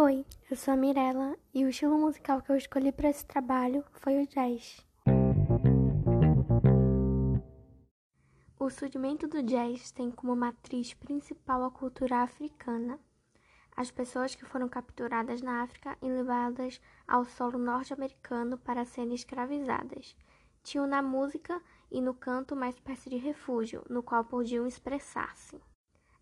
Oi, eu sou a Mirella e o estilo musical que eu escolhi para esse trabalho foi o jazz. O surgimento do jazz tem como matriz principal a cultura africana. As pessoas que foram capturadas na África e levadas ao solo norte-americano para serem escravizadas tinham na música e no canto uma espécie de refúgio no qual podiam expressar-se.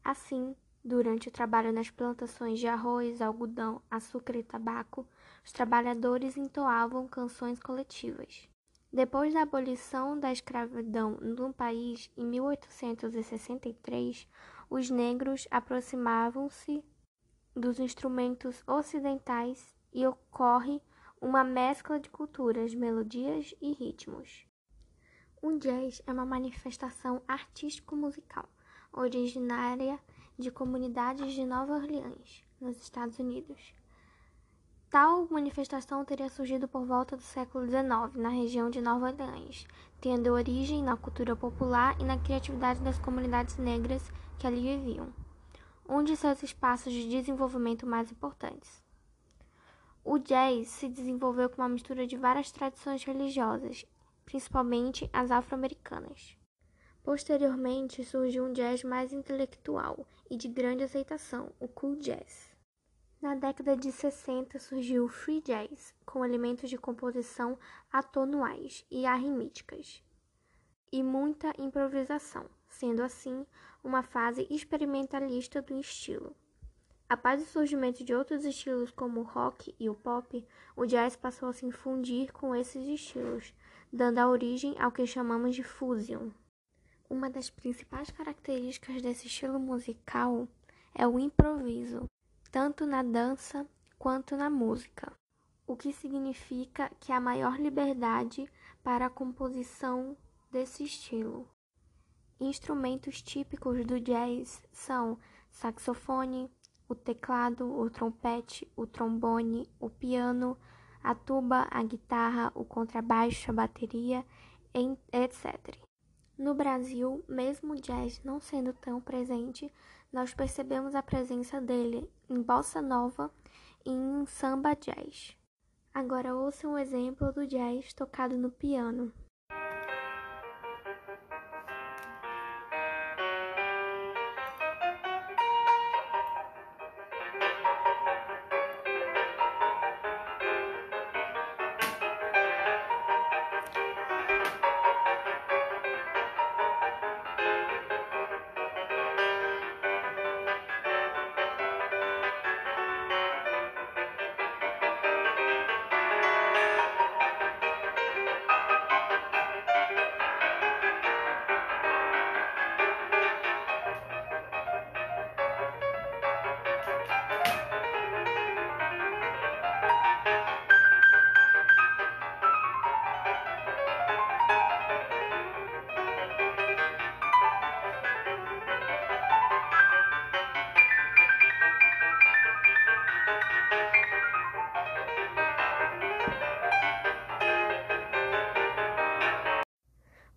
Assim, Durante o trabalho nas plantações de arroz, algodão, açúcar e tabaco, os trabalhadores entoavam canções coletivas. Depois da abolição da escravidão no país em 1863, os negros aproximavam-se dos instrumentos ocidentais e ocorre uma mescla de culturas, melodias e ritmos. O jazz é uma manifestação artístico-musical originária de comunidades de Nova Orleans, nos Estados Unidos. Tal manifestação teria surgido por volta do século XIX na região de Nova Orleans, tendo origem na cultura popular e na criatividade das comunidades negras que ali viviam, um de seus espaços de desenvolvimento mais importantes. O jazz se desenvolveu com uma mistura de várias tradições religiosas, principalmente as afro-americanas. Posteriormente surgiu um jazz mais intelectual e de grande aceitação, o cool jazz. Na década de 60 surgiu o free jazz, com elementos de composição atonais e arritmíticas, e muita improvisação, sendo assim uma fase experimentalista do estilo. Após o surgimento de outros estilos como o rock e o pop, o jazz passou a se infundir com esses estilos, dando a origem ao que chamamos de fusion. Uma das principais características desse estilo musical é o improviso, tanto na dança quanto na música, o que significa que há maior liberdade para a composição desse estilo. Instrumentos típicos do jazz são saxofone, o teclado, o trompete, o trombone, o piano, a tuba, a guitarra, o contrabaixo, a bateria, etc. No Brasil, mesmo o jazz não sendo tão presente, nós percebemos a presença dele em bossa nova e em samba jazz. Agora ouça um exemplo do jazz tocado no piano.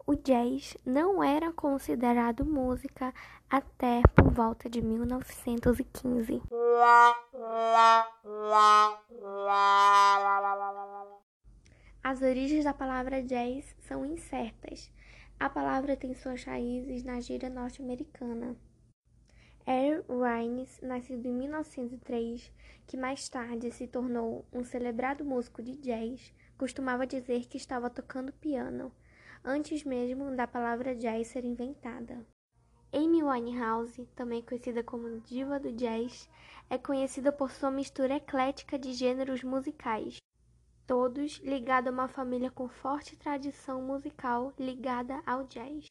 O jazz não era considerado música até por volta de 1915. As origens da palavra jazz são incertas. A palavra tem suas raízes na gíria norte-americana. Earl Rhymes, nascido em 1903, que mais tarde se tornou um celebrado músico de jazz, costumava dizer que estava tocando piano antes mesmo da palavra jazz ser inventada. Amy Winehouse, também conhecida como diva do jazz, é conhecida por sua mistura eclética de gêneros musicais, todos ligados a uma família com forte tradição musical ligada ao jazz.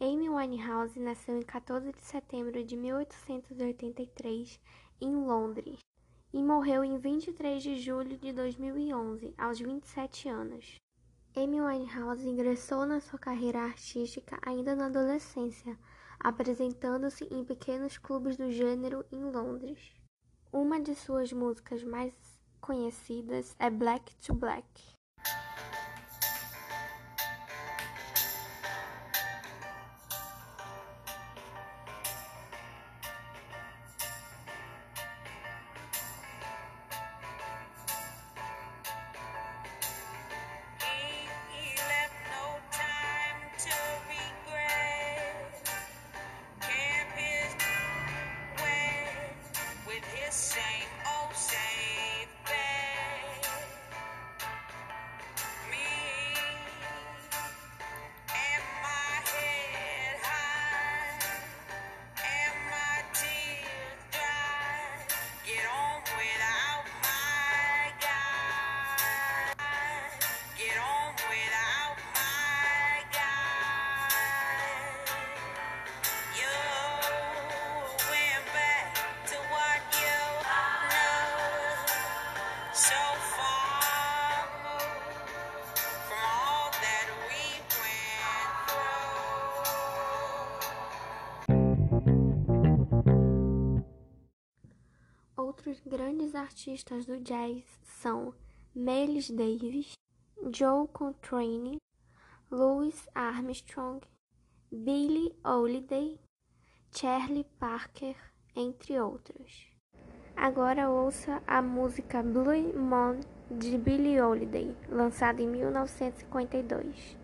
Amy Winehouse nasceu em 14 de setembro de 1883 em Londres e morreu em 23 de julho de 2011, aos 27 anos. Amy Winehouse ingressou na sua carreira artística ainda na adolescência, apresentando-se em pequenos clubes do gênero em Londres. Uma de suas músicas mais conhecidas é Black to Black. Grandes artistas do jazz são Miles Davis, Joe Coltrane, Louis Armstrong, Billie Holiday, Charlie Parker, entre outros. Agora ouça a música Blue Moon de Billie Holiday, lançada em 1952.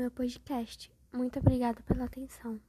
Meu podcast. Muito obrigada pela atenção.